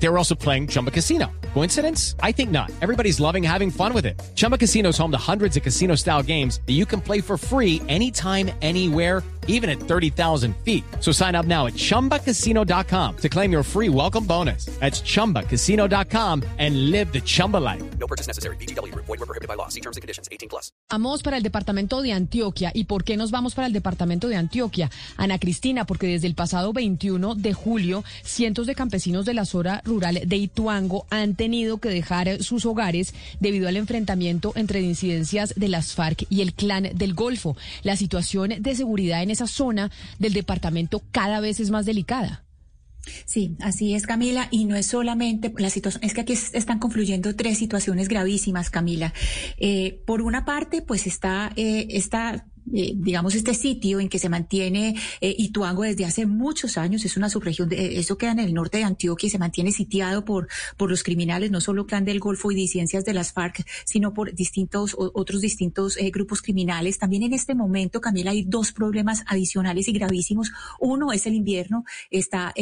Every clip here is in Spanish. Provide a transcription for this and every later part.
They were also playing Chumba Casino. Coincidence? I think not. Everybody's loving having fun with it. Chumba Casino is home to hundreds of casino style games that you can play for free anytime, anywhere, even at 30,000 feet. So sign up now at chumbacasino.com to claim your free welcome bonus. That's chumbacasino.com and live the Chumba life. No purchase necessary. BGW. Void were prohibited by law. See terms and conditions. 18 plus. Vamos para el departamento de Antioquia. ¿Y por qué nos vamos para el departamento de Antioquia? Ana Cristina, porque desde el pasado 21 de julio, cientos de campesinos de la zona rural de Ituango han tenido que dejar sus hogares debido al enfrentamiento entre incidencias de las FARC y el clan del Golfo. La situación de seguridad en esa zona del departamento cada vez es más delicada. Sí, así es, Camila, y no es solamente la situación, es que aquí están confluyendo tres situaciones gravísimas, Camila. Eh, por una parte, pues está eh, eh, digamos, este sitio en que se mantiene eh, Ituango desde hace muchos años, es una subregión, de, eso queda en el norte de Antioquia y se mantiene sitiado por, por los criminales, no solo Clan del Golfo y disidencias de las FARC, sino por distintos, otros distintos eh, grupos criminales. También en este momento, Camila, hay dos problemas adicionales y gravísimos. Uno es el invierno, está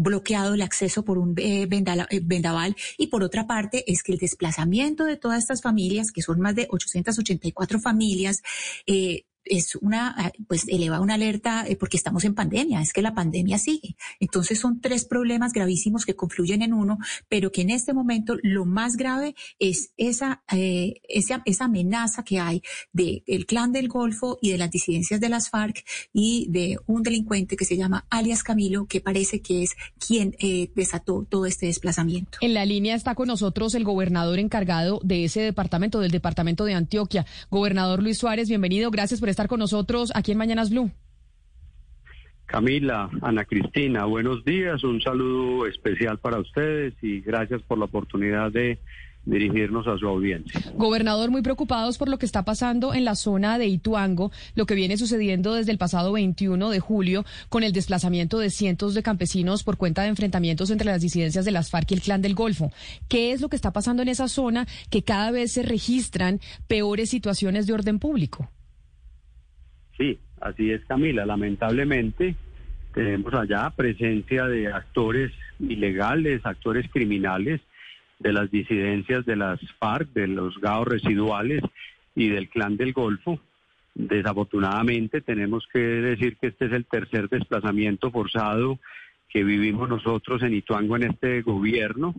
bloqueado el acceso por un vendaval y por otra parte es que el desplazamiento de todas estas familias, que son más de 884 familias, eh, es una, ah, pues eleva una alerta eh, porque estamos en pandemia, es que la pandemia sigue. Entonces son tres problemas gravísimos que confluyen en uno, pero que en este momento lo más grave es esa, eh, esa, amenaza que hay del el clan del Golfo y de las disidencias de las FARC y de un delincuente que se llama alias Camilo, que parece que es quien eh, desató todo este desplazamiento. En la línea está con nosotros el gobernador encargado de ese departamento, del departamento de Antioquia. Gobernador Luis Suárez, bienvenido. Gracias por estar con nosotros aquí en Mañanas Blue. Camila, Ana Cristina, buenos días, un saludo especial para ustedes y gracias por la oportunidad de dirigirnos a su audiencia. Gobernador, muy preocupados por lo que está pasando en la zona de Ituango, lo que viene sucediendo desde el pasado 21 de julio con el desplazamiento de cientos de campesinos por cuenta de enfrentamientos entre las disidencias de las FARC y el Clan del Golfo. ¿Qué es lo que está pasando en esa zona que cada vez se registran peores situaciones de orden público? Sí, así es Camila. Lamentablemente tenemos allá presencia de actores ilegales, actores criminales de las disidencias de las FARC, de los GAO residuales y del Clan del Golfo. Desafortunadamente tenemos que decir que este es el tercer desplazamiento forzado que vivimos nosotros en Ituango en este gobierno.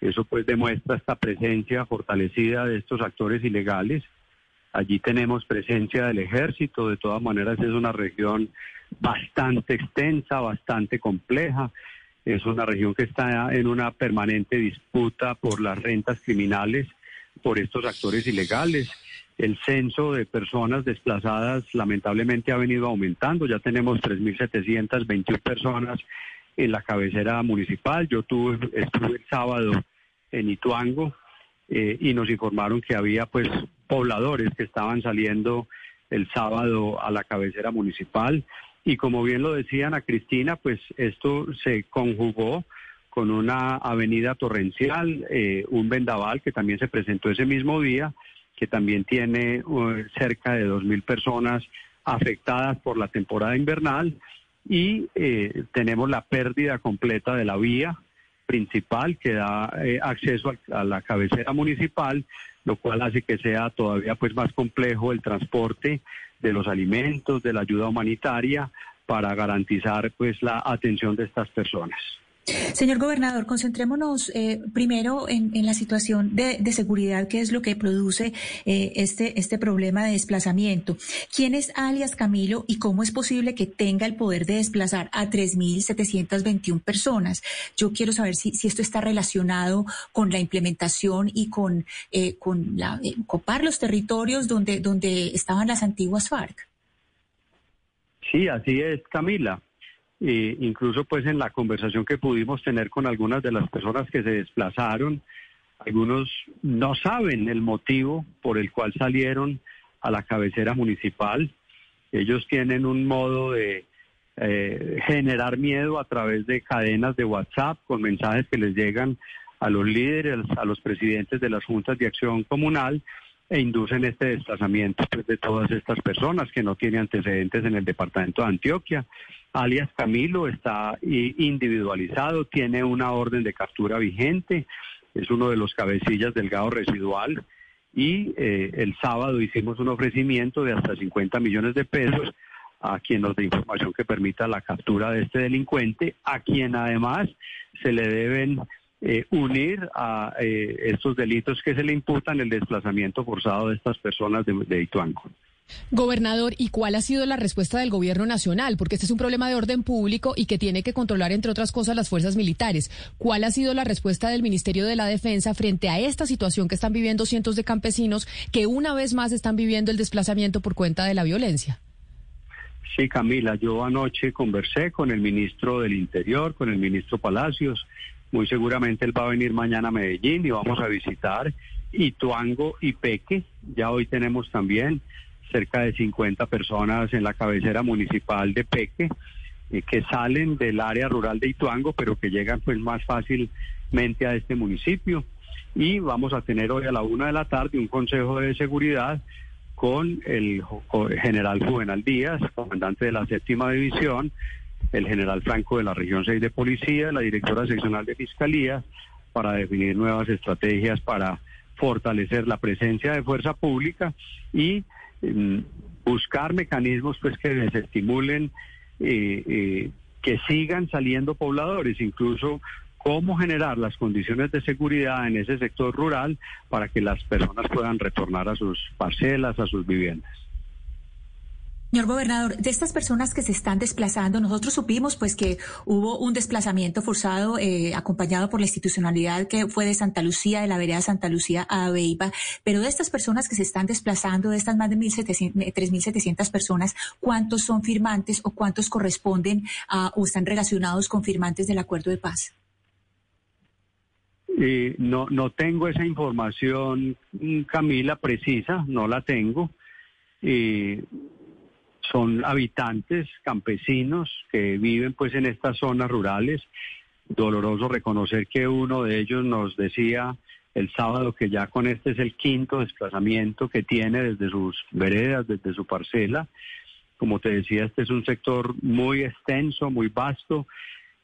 Eso pues demuestra esta presencia fortalecida de estos actores ilegales Allí tenemos presencia del ejército, de todas maneras es una región bastante extensa, bastante compleja. Es una región que está en una permanente disputa por las rentas criminales, por estos actores ilegales. El censo de personas desplazadas lamentablemente ha venido aumentando. Ya tenemos 3.721 personas en la cabecera municipal. Yo tuve, estuve el sábado en Ituango eh, y nos informaron que había pues pobladores que estaban saliendo el sábado a la cabecera municipal. Y como bien lo decían a Cristina, pues esto se conjugó con una avenida torrencial, eh, un vendaval que también se presentó ese mismo día, que también tiene uh, cerca de 2.000 personas afectadas por la temporada invernal y eh, tenemos la pérdida completa de la vía principal que da eh, acceso a, la cabecera municipal, lo cual hace que sea todavía pues más complejo el transporte de los alimentos, de la ayuda humanitaria para garantizar pues la atención de estas personas. Señor gobernador, concentrémonos eh, primero en, la situación de, seguridad, que es lo que produce eh, este, este problema de desplazamiento. ¿Quién es alias Camilo y cómo es posible que tenga el poder de desplazar a 3.721 personas? Yo quiero saber si, si, esto está relacionado con la implementación y con, eh, con la, copar los territorios donde, donde estaban las antiguas FARC. Sí, así es, Camila. Eh, incluso pues en la conversación que pudimos tener con algunas de las personas que se desplazaron, algunos no saben el motivo por el cual salieron a la cabecera municipal. Ellos tienen un modo de eh, generar miedo a través de cadenas de WhatsApp con mensajes que les llegan a los líderes, a los presidentes de las juntas de acción comunal e inducen este desplazamiento pues, de todas estas personas que no tienen antecedentes en el departamento de Antioquia. Alias Camilo está individualizado, tiene una orden de captura vigente, es uno de los cabecillas del gado residual y eh, el sábado hicimos un ofrecimiento de hasta 50 millones de pesos a quien nos dé información que permita la captura de este delincuente, a quien además se le deben eh, unir a eh, estos delitos que se le imputan el desplazamiento forzado de estas personas de, de Ituango. Gobernador, ¿y cuál ha sido la respuesta del gobierno nacional? Porque este es un problema de orden público y que tiene que controlar, entre otras cosas, las fuerzas militares. ¿Cuál ha sido la respuesta del Ministerio de la Defensa frente a esta situación que están viviendo cientos de campesinos que una vez más están viviendo el desplazamiento por cuenta de la violencia? Sí, Camila, yo anoche conversé con el ministro del Interior, con el ministro Palacios. Muy seguramente él va a venir mañana a Medellín y vamos a visitar Ituango y Peque. Ya hoy tenemos también cerca de 50 personas en la cabecera municipal de Peque eh, que salen del área rural de Ituango, pero que llegan pues más fácilmente a este municipio. Y vamos a tener hoy a la una de la tarde un consejo de seguridad con el general Juvenal Díaz, comandante de la séptima división, el general Franco de la región 6 de policía, la directora seccional de fiscalía, para definir nuevas estrategias para fortalecer la presencia de fuerza pública y buscar mecanismos pues que desestimulen eh, eh, que sigan saliendo pobladores, incluso cómo generar las condiciones de seguridad en ese sector rural para que las personas puedan retornar a sus parcelas, a sus viviendas. Señor gobernador, de estas personas que se están desplazando, nosotros supimos pues que hubo un desplazamiento forzado eh, acompañado por la institucionalidad que fue de Santa Lucía, de la vereda Santa Lucía a Aveiva, pero de estas personas que se están desplazando, de estas más de 3.700 personas, ¿cuántos son firmantes o cuántos corresponden a, o están relacionados con firmantes del acuerdo de paz? Eh, no, no tengo esa información, Camila, precisa, no la tengo. Eh, son habitantes campesinos que viven pues en estas zonas rurales. Doloroso reconocer que uno de ellos nos decía el sábado que ya con este es el quinto desplazamiento que tiene desde sus veredas, desde su parcela. Como te decía, este es un sector muy extenso, muy vasto,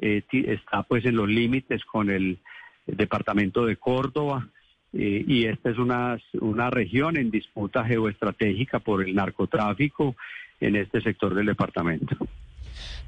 eh, está pues en los límites con el, departamento de Córdoba, eh, y esta es una, una región en disputa geoestratégica por el narcotráfico en este sector del departamento.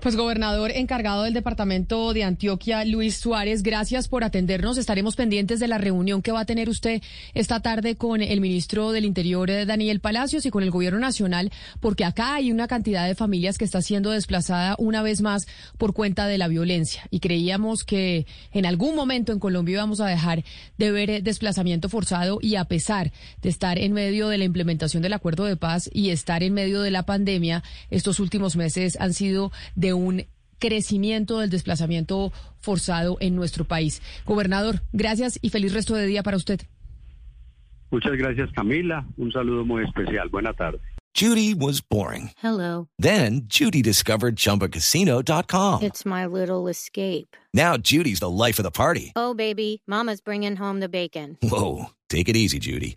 Pues gobernador encargado del departamento de Antioquia, Luis Suárez, gracias por atendernos. Estaremos pendientes de la reunión que va a tener usted esta tarde con el ministro del Interior, eh, Daniel Palacios, y con el gobierno nacional, porque acá hay una cantidad de familias que está siendo desplazada una vez más por cuenta de la violencia. Y creíamos que en algún momento en Colombia íbamos a dejar de ver eh, desplazamiento forzado y a pesar de estar en medio de la implementación del acuerdo de paz y estar en medio de la pandemia, estos últimos meses han sido de un crecimiento del desplazamiento forzado en nuestro país. Gobernador, gracias y feliz resto de día para usted. Muchas gracias, Camila. Un saludo muy especial. Buena tarde. Judy was boring. Hello. Then Judy discovered chumbacasino.com. It's my little escape. Now Judy's the life of the party. Oh, baby, Mama's bringing home the bacon. Whoa. Take it easy, Judy.